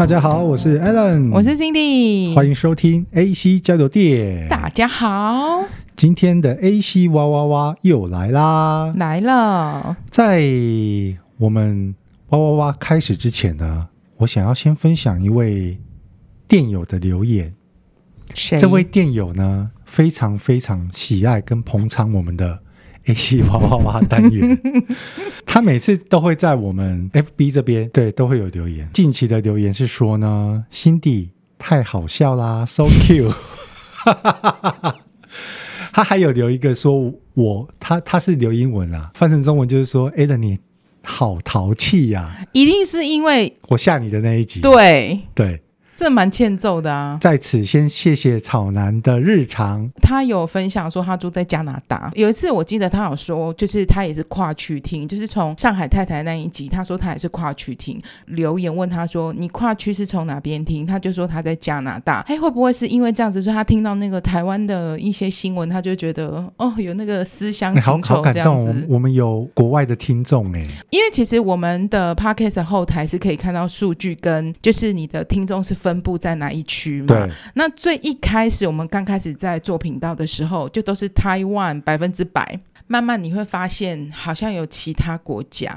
大家好，我是 Alan，我是 Cindy，欢迎收听 AC 交流电。大家好，今天的 AC 哇哇哇又来啦，来了。在我们哇哇哇开始之前呢，我想要先分享一位电友的留言。谁？这位电友呢，非常非常喜爱跟捧场我们的。AC 哇哇哇单元，他每次都会在我们 FB 这边，对，都会有留言。近期的留言是说呢，Cindy 太好笑啦，so cute。他还有留一个说我，他他是留英文啊，翻成中文就是说，Alan 你好淘气呀，一定是因为我吓你的那一集，对对。这蛮欠揍的啊！在此先谢谢草男的日常。他有分享说他住在加拿大。有一次我记得他有说，就是他也是跨区听，就是从上海太太那一集，他说他也是跨区听。留言问他说：“你跨区是从哪边听？”他就说他在加拿大。哎，会不会是因为这样子，说他听到那个台湾的一些新闻，他就觉得哦，有那个思乡情仇这样子。好，感动，我们有国外的听众哎。因为其实我们的 Podcast 后台是可以看到数据，跟就是你的听众是分。分布在哪一区嘛？对，那最一开始我们刚开始在做频道的时候，就都是台湾百分之百。慢慢你会发现，好像有其他国家，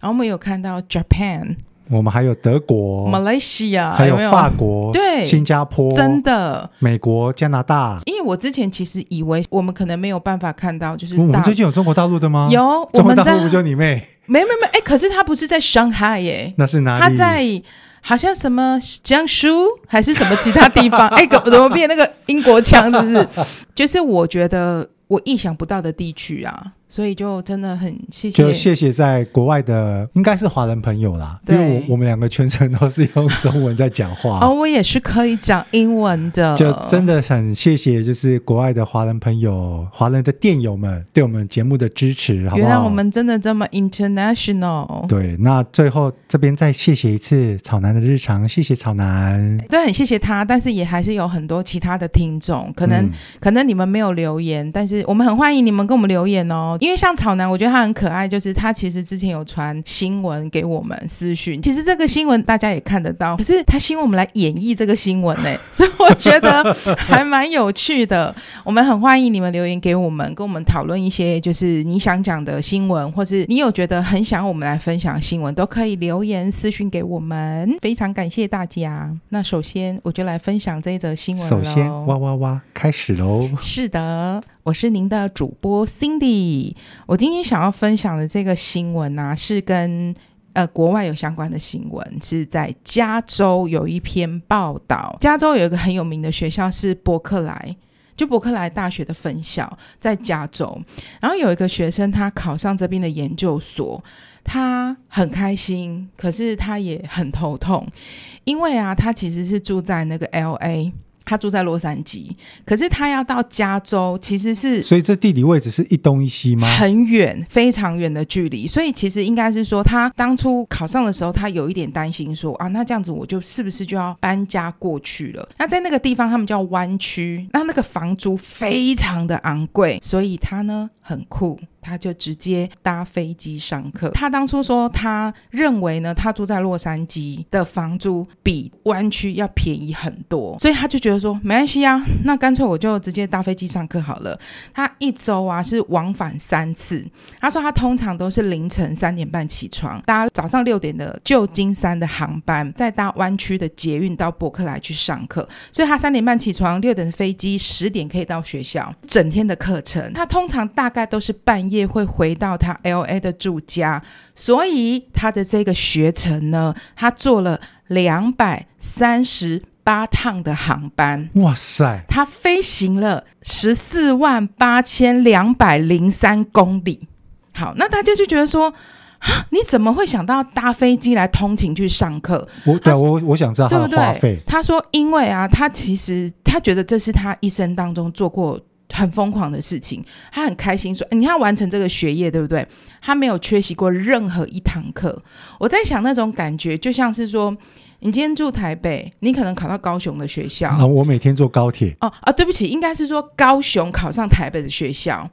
然后我们有看到 Japan，我们还有德国、Malaysia，还有法国，对，新加坡，真的，美国、加拿大。因为我之前其实以为我们可能没有办法看到，就是我们最近有中国大陆的吗？有，中国大陆不就你妹？没没没，哎，可是他不是在上海耶，那是哪里？他在。好像什么江苏还是什么其他地方？哎，怎么变那个英国腔？是不是？就是我觉得我意想不到的地区啊。所以就真的很谢谢，就谢谢在国外的应该是华人朋友啦，对因为我我们两个全程都是用中文在讲话，哦，我也是可以讲英文的，就真的很谢谢，就是国外的华人朋友、华人的电友们对我们节目的支持，好不好？原来我们真的这么 international。对，那最后这边再谢谢一次草南的日常，谢谢草南，对，很谢谢他，但是也还是有很多其他的听众，可能、嗯、可能你们没有留言，但是我们很欢迎你们跟我们留言哦。因为像草男，我觉得他很可爱，就是他其实之前有传新闻给我们私讯，其实这个新闻大家也看得到，可是他希望我们来演绎这个新闻呢，所以我觉得还蛮有趣的。我们很欢迎你们留言给我们，跟我们讨论一些就是你想讲的新闻，或是你有觉得很想我们来分享新闻，都可以留言私讯给我们。非常感谢大家。那首先我就来分享这一则新闻。首先，哇哇哇，开始喽！是的。我是您的主播 Cindy，我今天想要分享的这个新闻呢、是跟呃国外有相关的新闻，是在加州有一篇报道。加州有一个很有名的学校是伯克莱，就伯克莱大学的分校在加州。然后有一个学生他考上这边的研究所，他很开心，可是他也很头痛，因为啊，他其实是住在那个 LA。他住在洛杉矶，可是他要到加州，其实是所以这地理位置是一东一西吗？很远，非常远的距离。所以其实应该是说，他当初考上的时候，他有一点担心说啊，那这样子我就是不是就要搬家过去了？那在那个地方，他们叫湾区，那那个房租非常的昂贵，所以他呢很酷。他就直接搭飞机上课。他当初说，他认为呢，他住在洛杉矶的房租比湾区要便宜很多，所以他就觉得说，没关系啊，那干脆我就直接搭飞机上课好了。他一周啊是往返三次。他说他通常都是凌晨三点半起床，搭早上六点的旧金山的航班，再搭湾区的捷运到伯克莱去上课。所以他三点半起床，六点的飞机，十点可以到学校。整天的课程，他通常大概都是半夜。也会回到他 LA 的住家，所以他的这个学程呢，他坐了两百三十八趟的航班。哇塞！他飞行了十四万八千两百零三公里。好，那大家就觉得说，你怎么会想到搭飞机来通勤去上课？我对我我想知道他的花费。对不对？他说，因为啊，他其实他觉得这是他一生当中做过。很疯狂的事情，他很开心说：“你要完成这个学业，对不对？”他没有缺席过任何一堂课。我在想，那种感觉就像是说，你今天住台北，你可能考到高雄的学校。啊，我每天坐高铁。哦啊，对不起，应该是说高雄考上台北的学校，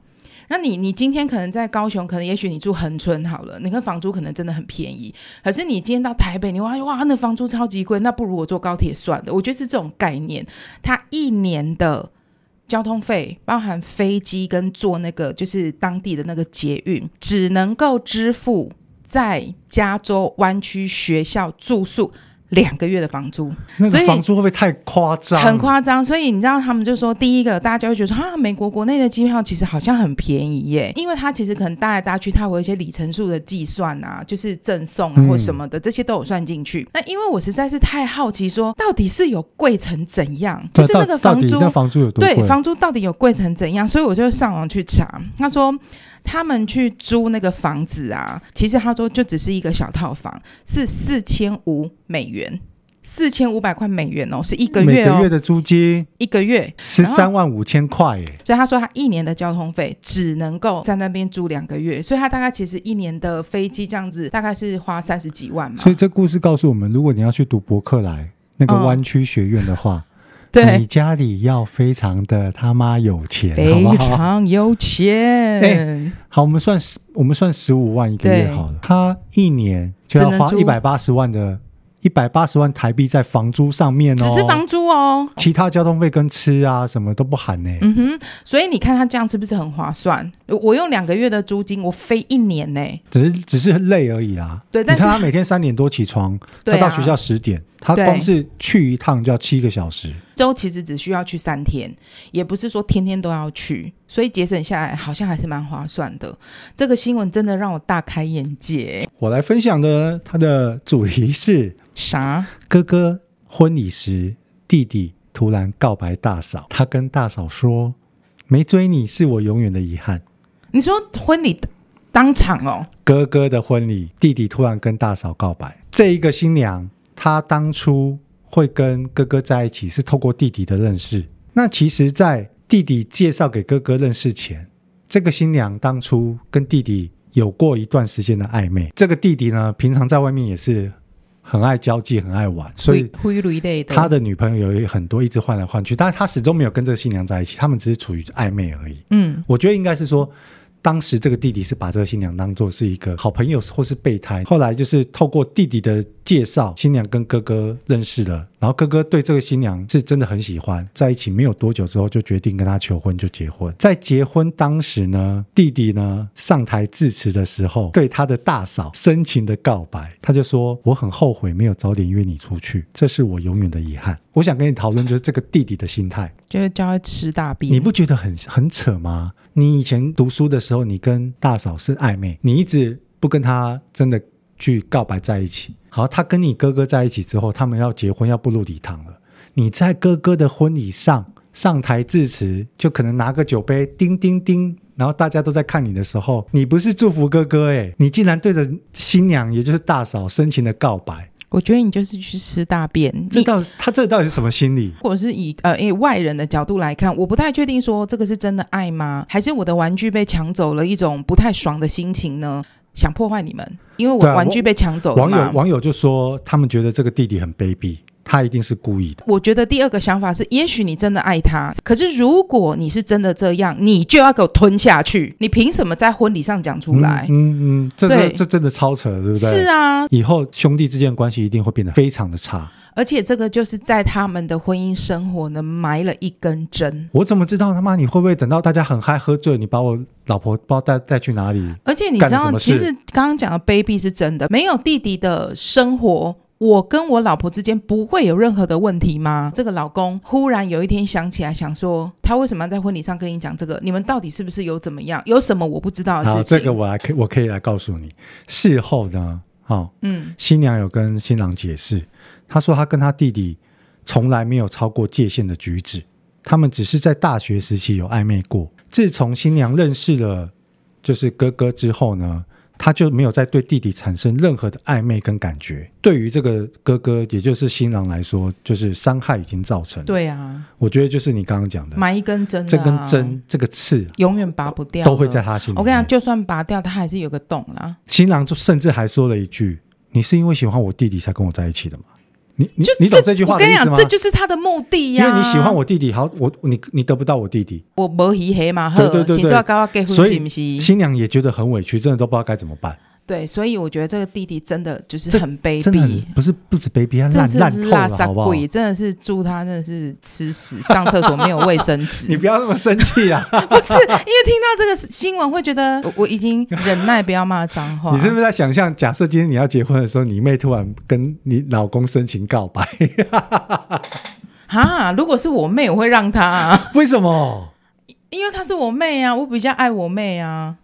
那你你今天可能在高雄，可能也许你住恒春好了，你看房租可能真的很便宜。可是你今天到台北，你哇哇，那房租超级贵，那不如我坐高铁算了。我觉得是这种概念。他一年的交通费，包含飞机跟坐那个就是当地的那个捷运，只能够支付在加州湾区学校住宿。两个月的房租，那个房租会不会太夸张？很夸张，所以你知道他们就说，第一个大家就会觉得说啊，美国国内的机票其实好像很便宜耶，因为它其实可能搭来搭去，它会有一些里程数的计算啊，就是赠送啊或什么的，嗯、这些都有算进去。那因为我实在是太好奇说，说到底是有贵成怎样？就是那个房租，那房租有多贵？对，房租到底有贵成怎样？所以我就上网去查，他说。他们去租那个房子啊，其实他说就只是一个小套房，是四千五美元，四千五百块美元哦，是一个月哦，每个月的租金一个月十三万五千块耶。所以他说他一年的交通费只能够在那边住两个月，所以他大概其实一年的飞机这样子大概是花三十几万嘛。所以这故事告诉我们，如果你要去读伯克莱那个湾区学院的话。嗯对，你家里要非常的他妈有钱，非常有钱。哎，好，我们算十，我们算十五万一个月好了。他一年就要花一百八十万的。一百八十万台币在房租上面哦，只是房租哦，其他交通费跟吃啊什么都不含呢。嗯哼，所以你看他这样是不是很划算？我用两个月的租金，我飞一年呢，只是只是累而已啦。对，但是你看他每天三点多起床，他到学校十点，他光是去一趟就要七个小时。周其实只需要去三天，也不是说天天都要去，所以节省下来好像还是蛮划算的。这个新闻真的让我大开眼界。我来分享的，它的主题是。啥？哥哥婚礼时，弟弟突然告白大嫂，他跟大嫂说：“没追你是我永远的遗憾。”你说婚礼当场哦？哥哥的婚礼，弟弟突然跟大嫂告白。这一个新娘，她当初会跟哥哥在一起，是透过弟弟的认识。那其实，在弟弟介绍给哥哥认识前，这个新娘当初跟弟弟有过一段时间的暧昧。这个弟弟呢，平常在外面也是。很爱交际，很爱玩，所以他的女朋友有很多，一直换来换去，但是他始终没有跟这个新娘在一起，他们只是处于暧昧而已。嗯，我觉得应该是说。当时这个弟弟是把这个新娘当做是一个好朋友或是备胎，后来就是透过弟弟的介绍，新娘跟哥哥认识了，然后哥哥对这个新娘是真的很喜欢，在一起没有多久之后就决定跟她求婚，就结婚。在结婚当时呢，弟弟呢上台致辞的时候，对他的大嫂深情的告白，他就说：“我很后悔没有早点约你出去，这是我永远的遗憾。”我想跟你讨论就是这个弟弟的心态，就是叫他吃大便，你不觉得很很扯吗？你以前读书的时候，你跟大嫂是暧昧，你一直不跟他真的去告白在一起。好，他跟你哥哥在一起之后，他们要结婚要步入礼堂了。你在哥哥的婚礼上上台致辞，就可能拿个酒杯，叮叮叮，然后大家都在看你的时候，你不是祝福哥哥诶，你竟然对着新娘，也就是大嫂深情的告白。我觉得你就是去吃大便。这到他这到底是什么心理？或者是以呃以外人的角度来看，我不太确定说这个是真的爱吗？还是我的玩具被抢走了一种不太爽的心情呢？想破坏你们，因为我玩具被抢走了。网友网友就说，他们觉得这个弟弟很卑鄙。他一定是故意的。我觉得第二个想法是，也许你真的爱他，可是如果你是真的这样，你就要给我吞下去。你凭什么在婚礼上讲出来？嗯嗯，嗯，这这这真的超扯，对不对？是啊，以后兄弟之间的关系一定会变得非常的差。而且这个就是在他们的婚姻生活呢埋了一根针。我怎么知道他妈？你会不会等到大家很嗨喝醉，你把我老婆不知道带带去哪里？而且你知道，其实刚刚讲的卑鄙是真的，没有弟弟的生活。我跟我老婆之间不会有任何的问题吗？这个老公忽然有一天想起来，想说他为什么要在婚礼上跟你讲这个？你们到底是不是有怎么样？有什么我不知道的事情？好，这个我来可我可以来告诉你。事后呢，哦，嗯，新娘有跟新郎解释，她说他跟他弟弟从来没有超过界限的举止，他们只是在大学时期有暧昧过。自从新娘认识了就是哥哥之后呢。他就没有再对弟弟产生任何的暧昧跟感觉。对于这个哥哥，也就是新郎来说，就是伤害已经造成。对啊，我觉得就是你刚刚讲的，埋一根针，这根针，这个刺，永远拔不掉，都会在他心里。我跟你讲，就算拔掉，他还是有个洞啦。新郎就甚至还说了一句：“你是因为喜欢我弟弟才跟我在一起的吗？”你你你懂这句话吗？我跟你讲，这就是他的目的呀、啊。因为你喜欢我弟弟，好，我你你得不到我弟弟，我没黑黑嘛，对对对对，所以新娘也觉得很委屈，真的都不知道该怎么办。对，所以我觉得这个弟弟真的就是很卑鄙，不是不止卑鄙，他烂烂透了，好不好？真的是祝他真的是吃屎，上厕所没有卫生纸。你不要那么生气啊！不是，因为听到这个新闻会觉得我，我已经忍耐不要骂脏话。你是不是在想象，假设今天你要结婚的时候，你妹突然跟你老公深情告白？哈，如果是我妹，我会让她啊。为什么？因为她是我妹啊，我比较爱我妹啊。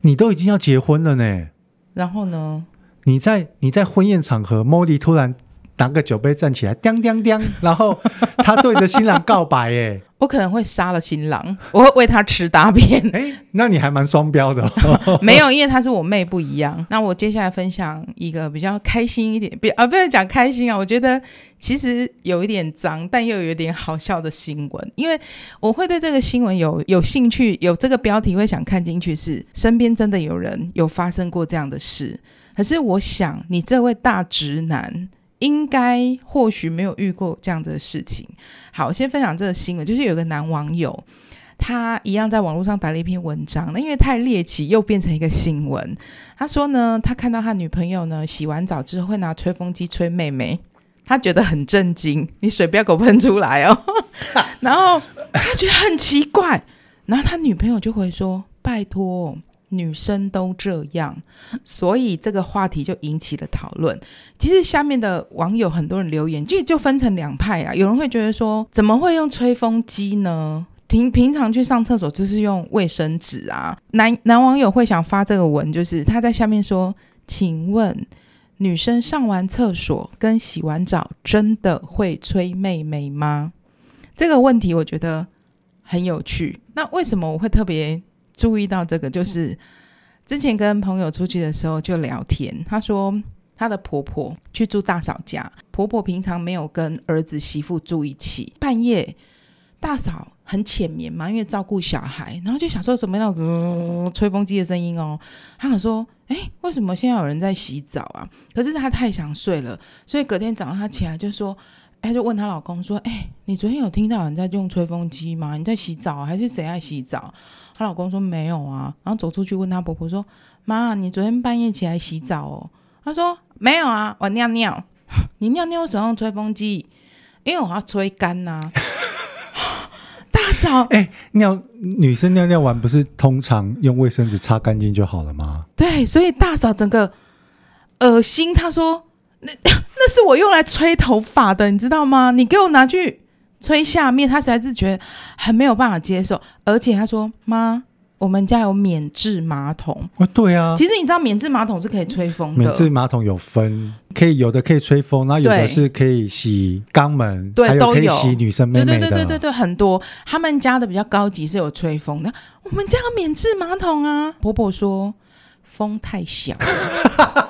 你都已经要结婚了呢。然后呢？你在你在婚宴场合莫莉突然拿个酒杯站起来，叮叮叮，然后他对着新郎告白，哎，我可能会杀了新郎，我会喂他吃大便，哎，那你还蛮双标的哦。没有，因为他是我妹不一样。那我接下来分享一个比较开心一点，比啊不要讲开心啊，我觉得其实有一点脏，但又有点好笑的新闻。因为我会对这个新闻有有兴趣，有这个标题会想看进去，是身边真的有人有发生过这样的事。可是我想，你这位大直男。应该或许没有遇过这样子的事情。好，我先分享这个新闻，就是有个男网友，他一样在网络上打了一篇文章，那因为太猎奇，又变成一个新闻。他说呢，他看到他女朋友呢洗完澡之后会拿吹风机吹妹妹，他觉得很震惊。你水不要给我喷出来哦。然后他觉得很奇怪，然后他女朋友就会说：“拜托。”女生都这样，所以这个话题就引起了讨论。其实下面的网友很多人留言，就就分成两派啊。有人会觉得说，怎么会用吹风机呢？平平常去上厕所就是用卫生纸啊。男男网友会想发这个文，就是他在下面说：“请问，女生上完厕所跟洗完澡真的会吹妹妹吗？”这个问题我觉得很有趣。那为什么我会特别？注意到这个，就是之前跟朋友出去的时候就聊天，她说她的婆婆去住大嫂家，婆婆平常没有跟儿子媳妇住一起，半夜大嫂很浅眠嘛，因为照顾小孩，然后就想说什么那种吹风机的声音哦，她想说，哎，为什么现在有人在洗澡啊？可是她太想睡了，所以隔天早上她起来就说，哎，就问她老公说，哎，你昨天有听到人在用吹风机吗？你在洗澡还是谁在洗澡？她老公说没有啊，然后走出去问她婆婆说：“妈，你昨天半夜起来洗澡哦？”她说：“没有啊，我尿尿。你尿尿为什么用吹风机？因为我要吹干呐、啊。” 大嫂，哎、欸，尿女生尿尿完不是通常用卫生纸擦干净就好了吗？对，所以大嫂整个恶心。她说：“那那是我用来吹头发的，你知道吗？你给我拿去。”吹下面，他实在是觉得很没有办法接受，而且他说：“妈，我们家有免治马桶。”哦，对啊，其实你知道免治马桶是可以吹风的。免治马桶有分，可以有的可以吹风，然后有的是可以洗肛门，对，还有可以都有洗女生妹妹的。对对对对对，很多他们家的比较高级是有吹风的，我们家有免治马桶啊。婆婆说。风太小，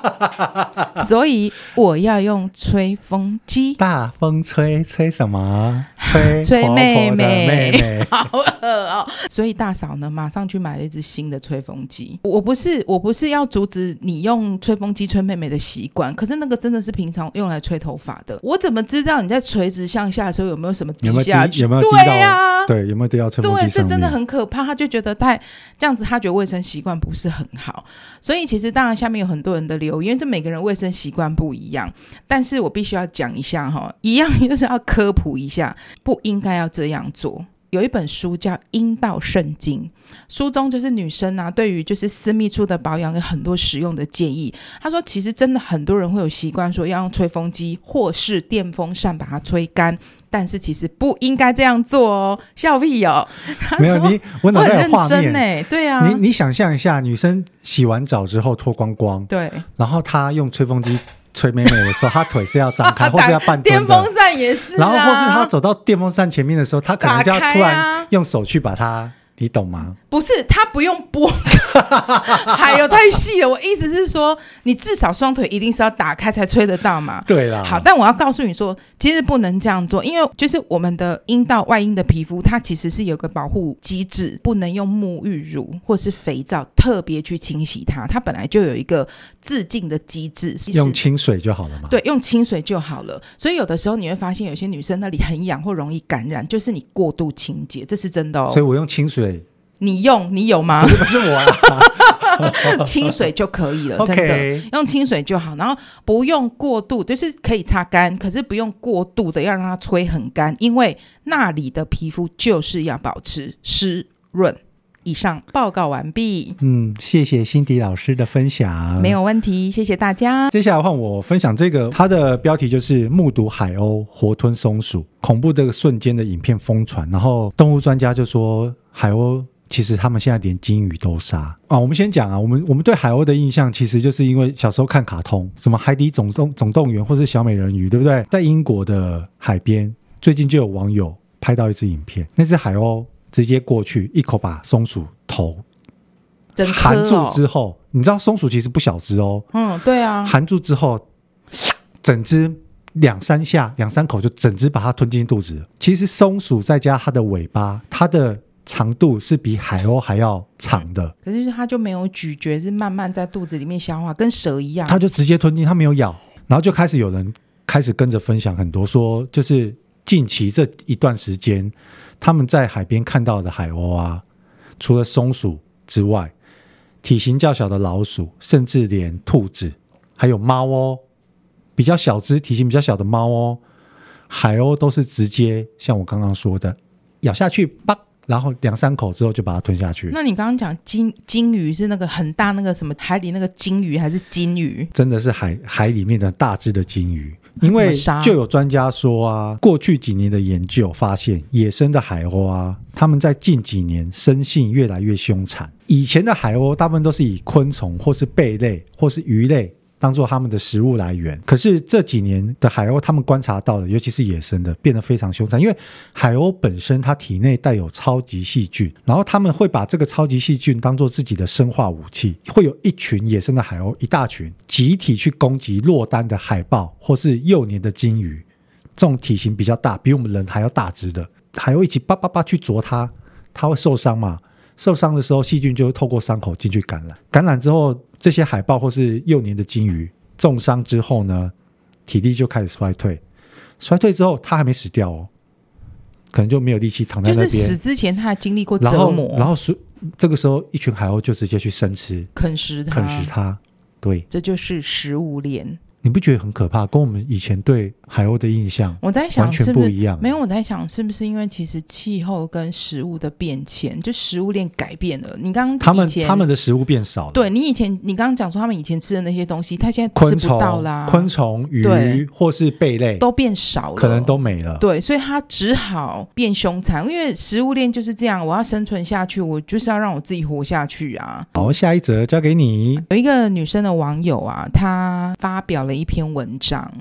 所以我要用吹风机。大风吹，吹什么？吹吹妹妹，妹妹 好恶哦。所以大嫂呢，马上去买了一只新的吹风机。我不是，我不是要阻止你用吹风机吹妹妹的习惯，可是那个真的是平常用来吹头发的。我怎么知道你在垂直向下的时候有没有什么滴下去？有没有滴？到？对呀，对，有没有滴到吹风机这真的很可怕。他就觉得太这样子，他觉得卫生习惯不是很好。所以其实当然下面有很多人的留因为，这每个人卫生习惯不一样，但是我必须要讲一下哈，一样 就是要科普一下，不应该要这样做。有一本书叫《阴道圣经》，书中就是女生啊，对于就是私密处的保养有很多实用的建议。她说，其实真的很多人会有习惯说要用吹风机或是电风扇把它吹干，但是其实不应该这样做哦，笑屁哦。没有你，我脑袋有画面，我很认真欸，对啊，你你想象一下，女生洗完澡之后脱光光，对，然后她用吹风机。吹妹妹的时候，她腿是要张开，或是要半。电风扇也是、啊。然后，或是她走到电风扇前面的时候，她可能就要突然用手去把它你懂吗？不是，他不用剥，还有太细了。我意思是说，你至少双腿一定是要打开才吹得到嘛。对啦。好，但我要告诉你说，其实不能这样做，因为就是我们的阴道外阴的皮肤，它其实是有个保护机制，不能用沐浴乳或是肥皂特别去清洗它，它本来就有一个自净的机制，用清水就好了嘛。对，用清水就好了。所以有的时候你会发现，有些女生那里很痒或容易感染，就是你过度清洁，这是真的哦。所以我用清水。你用你有吗？不是，我啊，清水就可以了，真的.用清水就好，然后不用过度，就是可以擦干，可是不用过度的要让它吹很干，因为那里的皮肤就是要保持湿润。以上报告完毕。嗯，谢谢辛迪老师的分享，没有问题，谢谢大家。接下来换我分享这个，它的标题就是目睹海鸥活吞松鼠，恐怖这个瞬间的影片疯传，然后动物专家就说海鸥。其实他们现在连鲸鱼都杀啊！我们先讲啊，我们我们对海鸥的印象，其实就是因为小时候看卡通，什么《海底总动总动员》或是《小美人鱼》，对不对？在英国的海边，最近就有网友拍到一支影片，那只海鸥直接过去一口把松鼠头含住之后，你知道松鼠其实不小只哦，嗯，对啊，含住之后，整只两三下两三口就整只把它吞进肚子。其实松鼠再加它的尾巴，它的。长度是比海鸥还要长的，可是它就没有咀嚼，是慢慢在肚子里面消化，跟蛇一样。它就直接吞进，它没有咬，然后就开始有人开始跟着分享很多，说就是近期这一段时间，他们在海边看到的海鸥啊，除了松鼠之外，体型较小的老鼠，甚至连兔子，还有猫哦，比较小只、体型比较小的猫哦，海鸥都是直接像我刚刚说的咬下去，叭。然后两三口之后就把它吞下去。那你刚刚讲金金鱼是那个很大那个什么海里那个金鱼还是金鱼？真的是海海里面的大只的金鱼。因为就有专家说啊，过去几年的研究发现，野生的海鸥啊，它们在近几年生性越来越凶残。以前的海鸥大部分都是以昆虫或是贝类或是鱼类。当做他们的食物来源，可是这几年的海鸥，他们观察到的，尤其是野生的，变得非常凶残。因为海鸥本身它体内带有超级细菌，然后他们会把这个超级细菌当做自己的生化武器，会有一群野生的海鸥，一大群集体去攻击落单的海豹或是幼年的鲸鱼，这种体型比较大，比我们人还要大只的海鸥一起叭叭叭去啄它，它会受伤嘛？受伤的时候，细菌就会透过伤口进去感染，感染之后。这些海豹或是幼年的鲸鱼重伤之后呢，体力就开始衰退，衰退之后它还没死掉哦，可能就没有力气躺在那边。就是死之前它还经历过折磨，然后，然后是这个时候一群海鸥就直接去生吃，啃食它，啃食它，对，这就是食物链。你不觉得很可怕？跟我们以前对海鸥的印象，我在想完全不一样。没有，我在想是不是因为其实气候跟食物的变迁，就食物链改变了。你刚刚他们他们的食物变少了。对，你以前你刚刚讲说他们以前吃的那些东西，他现在吃不到啦。昆虫、鱼或是贝类都变少了，可能都没了。对，所以他只好变凶残，因为食物链就是这样。我要生存下去，我就是要让我自己活下去啊。好，下一则交给你。有一个女生的网友啊，她发表了一篇文章。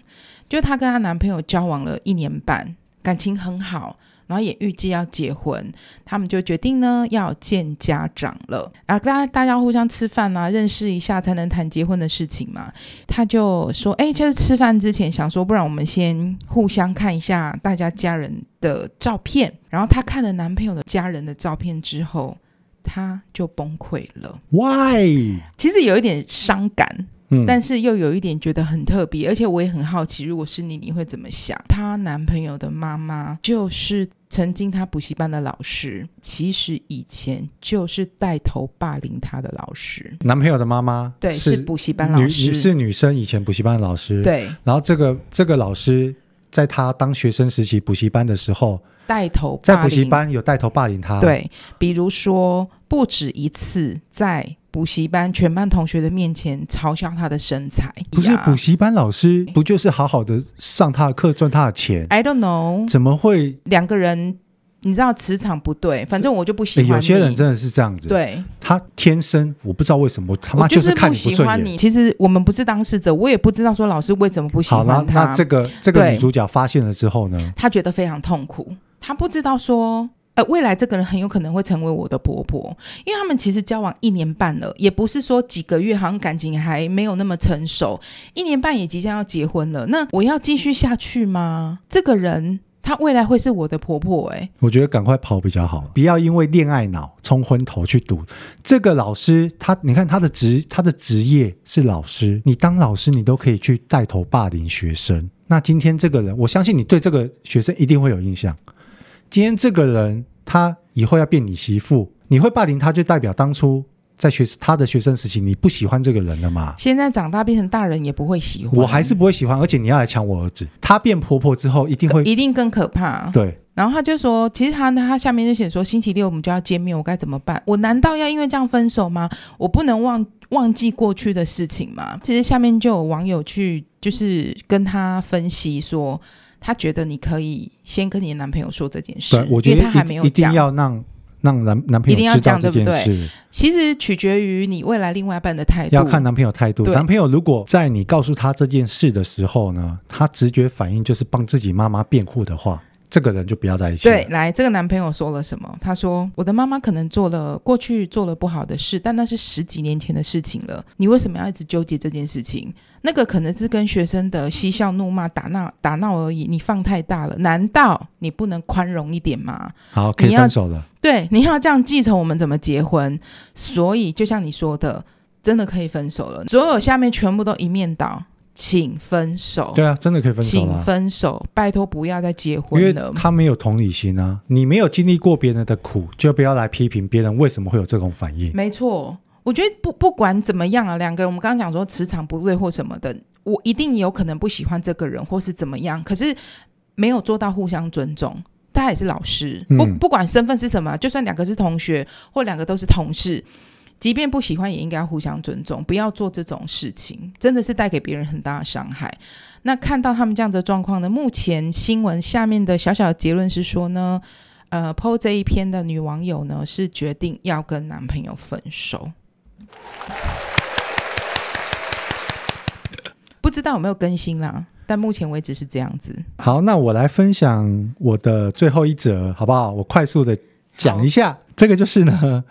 就她跟她男朋友交往了一年半，感情很好，然后也预计要结婚，他们就决定呢要见家长了啊，大家大家互相吃饭啊，认识一下才能谈结婚的事情嘛。她就说：“哎，就是吃饭之前想说，不然我们先互相看一下大家家人的照片。”然后她看了男朋友的家人的照片之后，她就崩溃了。Why？其实有一点伤感。嗯，但是又有一点觉得很特别，而且我也很好奇，如果是你，你会怎么想？她男朋友的妈妈就是曾经她补习班的老师，其实以前就是带头霸凌她的老师。男朋友的妈妈对，是补习班老师，是女生，以前补习班的老师。对，然后这个这个老师在她当学生时期补习班的时候，带头在补习班有带头霸凌她。对，比如说不止一次在。补习班全班同学的面前嘲笑他的身材，不是补习班老师，不就是好好的上他的课赚他的钱？I don't know，怎么会两个人？你知道磁场不对，反正我就不喜欢你。有些人真的是这样子，对，他天生我不知道为什么他妈就是看你不喜欢你。其实我们不是当事者，我也不知道说老师为什么不喜欢他。好，那这个这个女主角发现了之后呢，她觉得非常痛苦，她不知道说。未来这个人很有可能会成为我的婆婆，因为他们其实交往一年半了，也不是说几个月，好像感情还没有那么成熟，一年半也即将要结婚了。那我要继续下去吗？这个人他未来会是我的婆婆，欸？哎，我觉得赶快跑比较好，不要因为恋爱脑冲昏头去赌。这个老师，他你看他的职，他的职业是老师，你当老师，你都可以去带头霸凌学生。那今天这个人，我相信你对这个学生一定会有印象。今天这个人，他以后要变你媳妇，你会霸凌他，就代表当初在学他的学生时期，你不喜欢这个人了嘛？现在长大变成大人也不会喜欢，我还是不会喜欢，而且你要来抢我儿子。他变婆婆之后，一定会一定更可怕。对，然后他就说，其实他他下面就写说，星期六我们就要见面，我该怎么办？我难道要因为这样分手吗？我不能忘忘记过去的事情吗？其实下面就有网友去就是跟他分析说。他觉得你可以先跟你的男朋友说这件事，我觉得因为他还没有讲，一定要让让男男朋友知道这件事，一定要讲，对不对？其实取决于你未来另外一半的态度，要看男朋友态度。男朋友如果在你告诉他这件事的时候呢，他直觉反应就是帮自己妈妈辩护的话。这个人就不要在一起。对，来，这个男朋友说了什么？他说：“我的妈妈可能做了过去做了不好的事，但那是十几年前的事情了。你为什么要一直纠结这件事情？那个可能是跟学生的嬉笑怒骂、打闹打闹而已。你放太大了，难道你不能宽容一点吗？好，可以分手了。对，你要这样继承，我们怎么结婚？所以，就像你说的，真的可以分手了。所有下面全部都一面倒。”请分手。对啊，真的可以分手。请分手，拜托不要再结婚了。因为他没有同理心啊，你没有经历过别人的苦，就不要来批评别人为什么会有这种反应。没错，我觉得不不管怎么样啊，两个人我们刚刚讲说磁场不对或什么的，我一定有可能不喜欢这个人或是怎么样，可是没有做到互相尊重。大家也是老师，不不管身份是什么，就算两个是同学或两个都是同事。即便不喜欢，也应该要互相尊重，不要做这种事情，真的是带给别人很大的伤害。那看到他们这样的状况呢？目前新闻下面的小小的结论是说呢，呃，PO 这一篇的女网友呢是决定要跟男朋友分手，不知道有没有更新啦？但目前为止是这样子。好，那我来分享我的最后一则，好不好？我快速的讲一下，这个就是呢，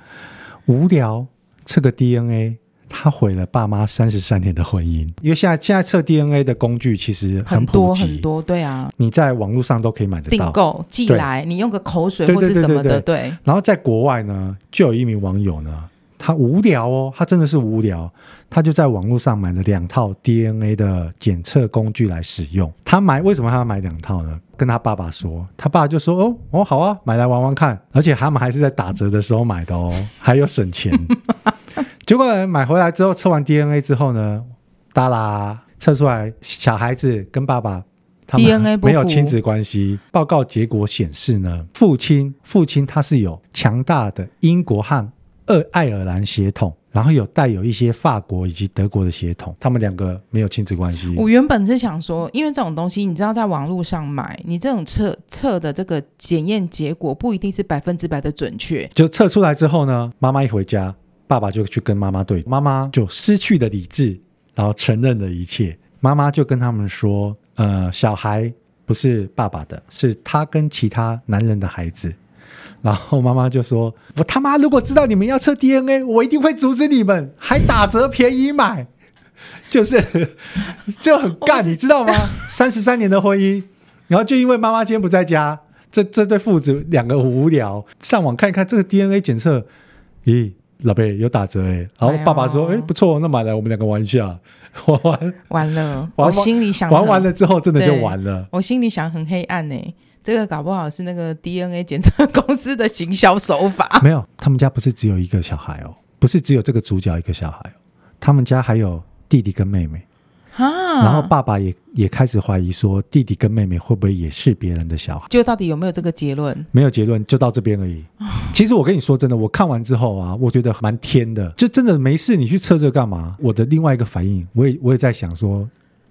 无聊。测个 DNA，他毁了爸妈三十三年的婚姻。因为现在现在测 DNA 的工具其实很，很多很多，对啊，你在网络上都可以买得到，订购寄来，你用个口水或是什么的，对。然后在国外呢，就有一名网友呢，他无聊哦，他真的是无聊。他就在网络上买了两套 DNA 的检测工具来使用。他买为什么他要买两套呢？跟他爸爸说，他爸就说：“哦哦，好啊，买来玩玩看。”而且他们还是在打折的时候买的哦，还有省钱。结果买回来之后，测完 DNA 之后呢，哒啦，测出来小孩子跟爸爸他们没有亲子关系。报告结果显示呢，父亲父亲他是有强大的英国和二爱尔兰血统。然后有带有一些法国以及德国的血统，他们两个没有亲子关系。我原本是想说，因为这种东西，你知道，在网络上买，你这种测测的这个检验结果不一定是百分之百的准确。就测出来之后呢，妈妈一回家，爸爸就去跟妈妈对，妈妈就失去了理智，然后承认了一切。妈妈就跟他们说：“呃，小孩不是爸爸的，是他跟其他男人的孩子。”然后妈妈就说：“我他妈如果知道你们要测 DNA，我一定会阻止你们，还打折便宜买，就是就很干，你知道吗？三十三年的婚姻，然后就因为妈妈今天不在家，这这对父子两个无聊，上网看一看这个 DNA 检测，咦，老贝有打折哎，然后爸爸说：哎，不错，那买来我们两个玩一下，玩完完了，我心里想玩完了之后真的就完了，我心里想很黑暗呢。”这个搞不好是那个 DNA 检测公司的行销手法。没有，他们家不是只有一个小孩哦，不是只有这个主角一个小孩哦，他们家还有弟弟跟妹妹啊。然后爸爸也也开始怀疑说，弟弟跟妹妹会不会也是别人的小孩？就到底有没有这个结论？没有结论，就到这边而已。其实我跟你说真的，我看完之后啊，我觉得蛮天的，就真的没事，你去测这个干嘛？我的另外一个反应，我也我也在想说，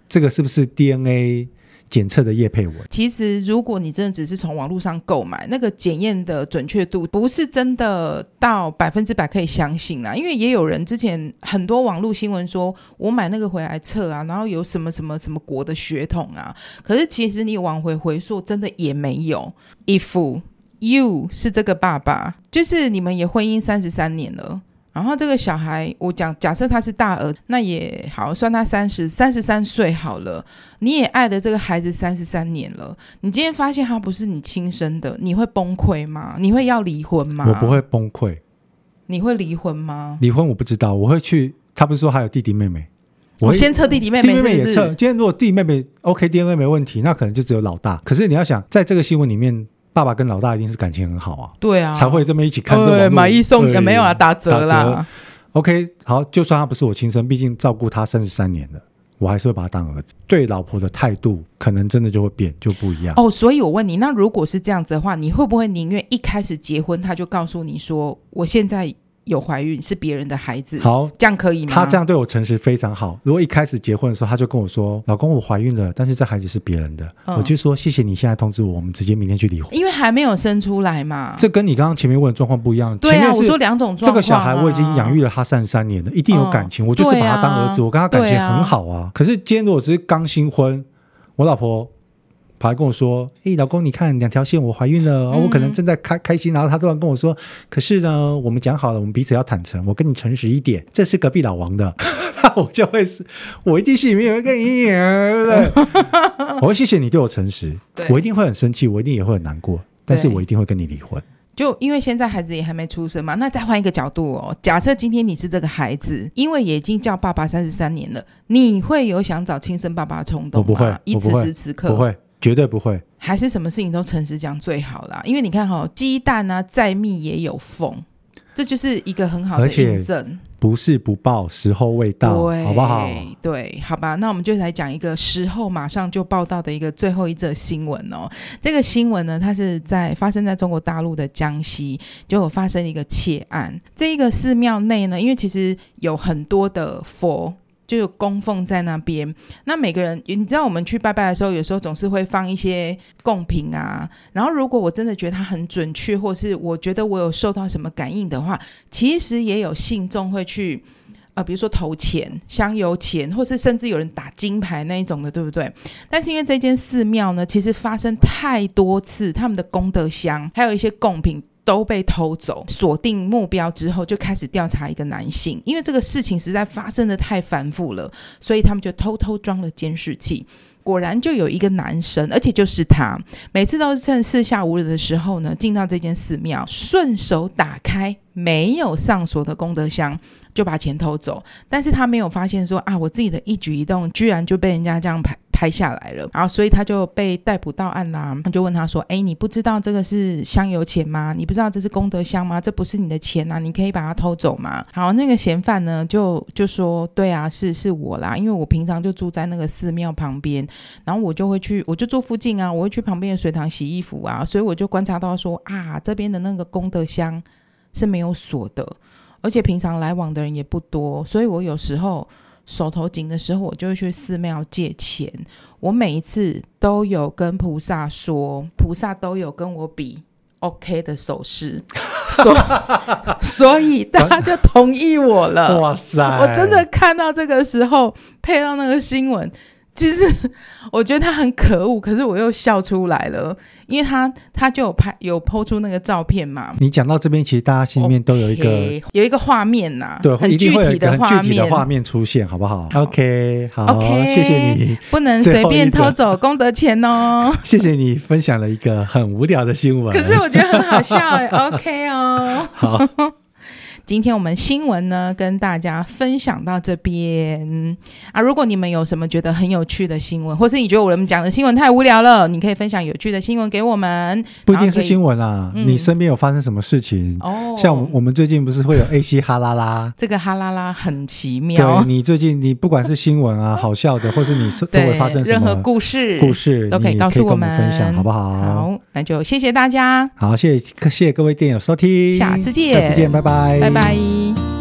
这个是不是 DNA？检测的叶配文，其实如果你真的只是从网络上购买，那个检验的准确度不是真的到百分之百可以相信啦。因为也有人之前很多网络新闻说，我买那个回来测啊，然后有什么什么什么国的血统啊，可是其实你往回回溯，真的也没有。If you 是这个爸爸，就是你们也婚姻三十三年了。然后这个小孩，我讲假设他是大儿，那也好，算他三十三十三岁好了。你也爱的这个孩子三十三年了，你今天发现他不是你亲生的，你会崩溃吗？你会要离婚吗？我不会崩溃。你会离婚吗？离婚我不知道，我会去。他不是说还有弟弟妹妹？我先测弟弟妹妹是是，弟弟妹妹也测。今天如果弟弟妹妹 OK，DNA 没问题，那可能就只有老大。可是你要想，在这个新闻里面。爸爸跟老大一定是感情很好啊，对啊，才会这么一起看这。对，买一送一没有啊，打折啦。折 OK，好，就算他不是我亲生，毕竟照顾他三十三年了，我还是会把他当儿子。对老婆的态度，可能真的就会变，就不一样。哦，所以我问你，那如果是这样子的话，你会不会宁愿一开始结婚他就告诉你说，我现在？有怀孕是别人的孩子，好，这样可以吗？他这样对我诚实非常好。如果一开始结婚的时候，他就跟我说：“老公，我怀孕了，但是这孩子是别人的。嗯”我就说：“谢谢你现在通知我，我们直接明天去离婚。”因为还没有生出来嘛。这跟你刚刚前面问的状况不一样。对啊，前面我说两种状况。这个小孩我已经养育了他三十三年了，一定有感情。嗯、我就是把他当儿子，啊、我跟他感情很好啊。啊可是今天如果只是刚新婚，我老婆。跑来跟我说：“诶，老公，你看两条线，我怀孕了。嗯、我可能正在开开心，然后他突然跟我说：‘可是呢，我们讲好了，我们彼此要坦诚，我跟你诚实一点。’这是隔壁老王的，那我就会是，我一定心里面有一个阴影。我会谢谢你对我诚实，我一定会很生气，我一定也会很难过，但是我一定会跟你离婚。就因为现在孩子也还没出生嘛，那再换一个角度哦，假设今天你是这个孩子，因为也已经叫爸爸三十三年了，你会有想找亲生爸爸的冲动吗？我不会，以此时此刻不会。”绝对不会，还是什么事情都诚实讲最好啦。因为你看哈、哦，鸡蛋啊再密也有缝，这就是一个很好的印证。不是不报，时候未到，好不好？对，好吧。那我们就来讲一个时候马上就报道的一个最后一则新闻哦。这个新闻呢，它是在发生在中国大陆的江西，就有发生一个窃案。这一个寺庙内呢，因为其实有很多的佛。就有供奉在那边，那每个人，你知道我们去拜拜的时候，有时候总是会放一些贡品啊。然后如果我真的觉得它很准确，或是我觉得我有受到什么感应的话，其实也有信众会去，呃，比如说投钱、香油钱，或是甚至有人打金牌那一种的，对不对？但是因为这间寺庙呢，其实发生太多次，他们的功德箱还有一些贡品。都被偷走，锁定目标之后就开始调查一个男性，因为这个事情实在发生的太繁复了，所以他们就偷偷装了监视器。果然就有一个男生，而且就是他，每次都是趁四下无人的时候呢，进到这间寺庙，顺手打开没有上锁的功德箱，就把钱偷走。但是他没有发现说啊，我自己的一举一动居然就被人家这样拍。拍下来了，然后所以他就被逮捕到案啦。他就问他说：“哎，你不知道这个是香油钱吗？你不知道这是功德箱吗？这不是你的钱啊，你可以把它偷走吗？”好，那个嫌犯呢就就说：“对啊，是是我啦，因为我平常就住在那个寺庙旁边，然后我就会去，我就住附近啊，我会去旁边的水塘洗衣服啊，所以我就观察到说啊，这边的那个功德箱是没有锁的，而且平常来往的人也不多，所以我有时候。”手头紧的时候，我就会去寺庙借钱。我每一次都有跟菩萨说，菩萨都有跟我比 OK 的手势，所以所以他就同意我了。哇塞！我真的看到这个时候，配到那个新闻。其实 我觉得他很可恶，可是我又笑出来了，因为他他就有拍有 po 出那个照片嘛。你讲到这边，其实大家心里面都有一个 Okay, 有一个画面呐、啊，对，很具体的画面，画面出现，好不好，好？OK，好，okay, 谢谢你，不能随便偷走功德钱哦。谢谢你分享了一个很无聊的新闻，可是我觉得很好笑哎。OK 哦，好。今天我们新闻呢，跟大家分享到这边啊。如果你们有什么觉得很有趣的新闻，或是你觉得我们讲的新闻太无聊了，你可以分享有趣的新闻给我们。不一定是新闻啦，嗯、你身边有发生什么事情？哦，像我我们最近不是会有 AC 哈啦啦，这个哈啦啦很奇妙。对，你最近你不管是新闻啊，好笑的，或是你周围发生什么任何故事，故事都可以告诉我们，分享好不好？好，那就谢谢大家。好，谢谢谢谢各位电友收听，下次见，下次见，拜拜，拜拜。拜。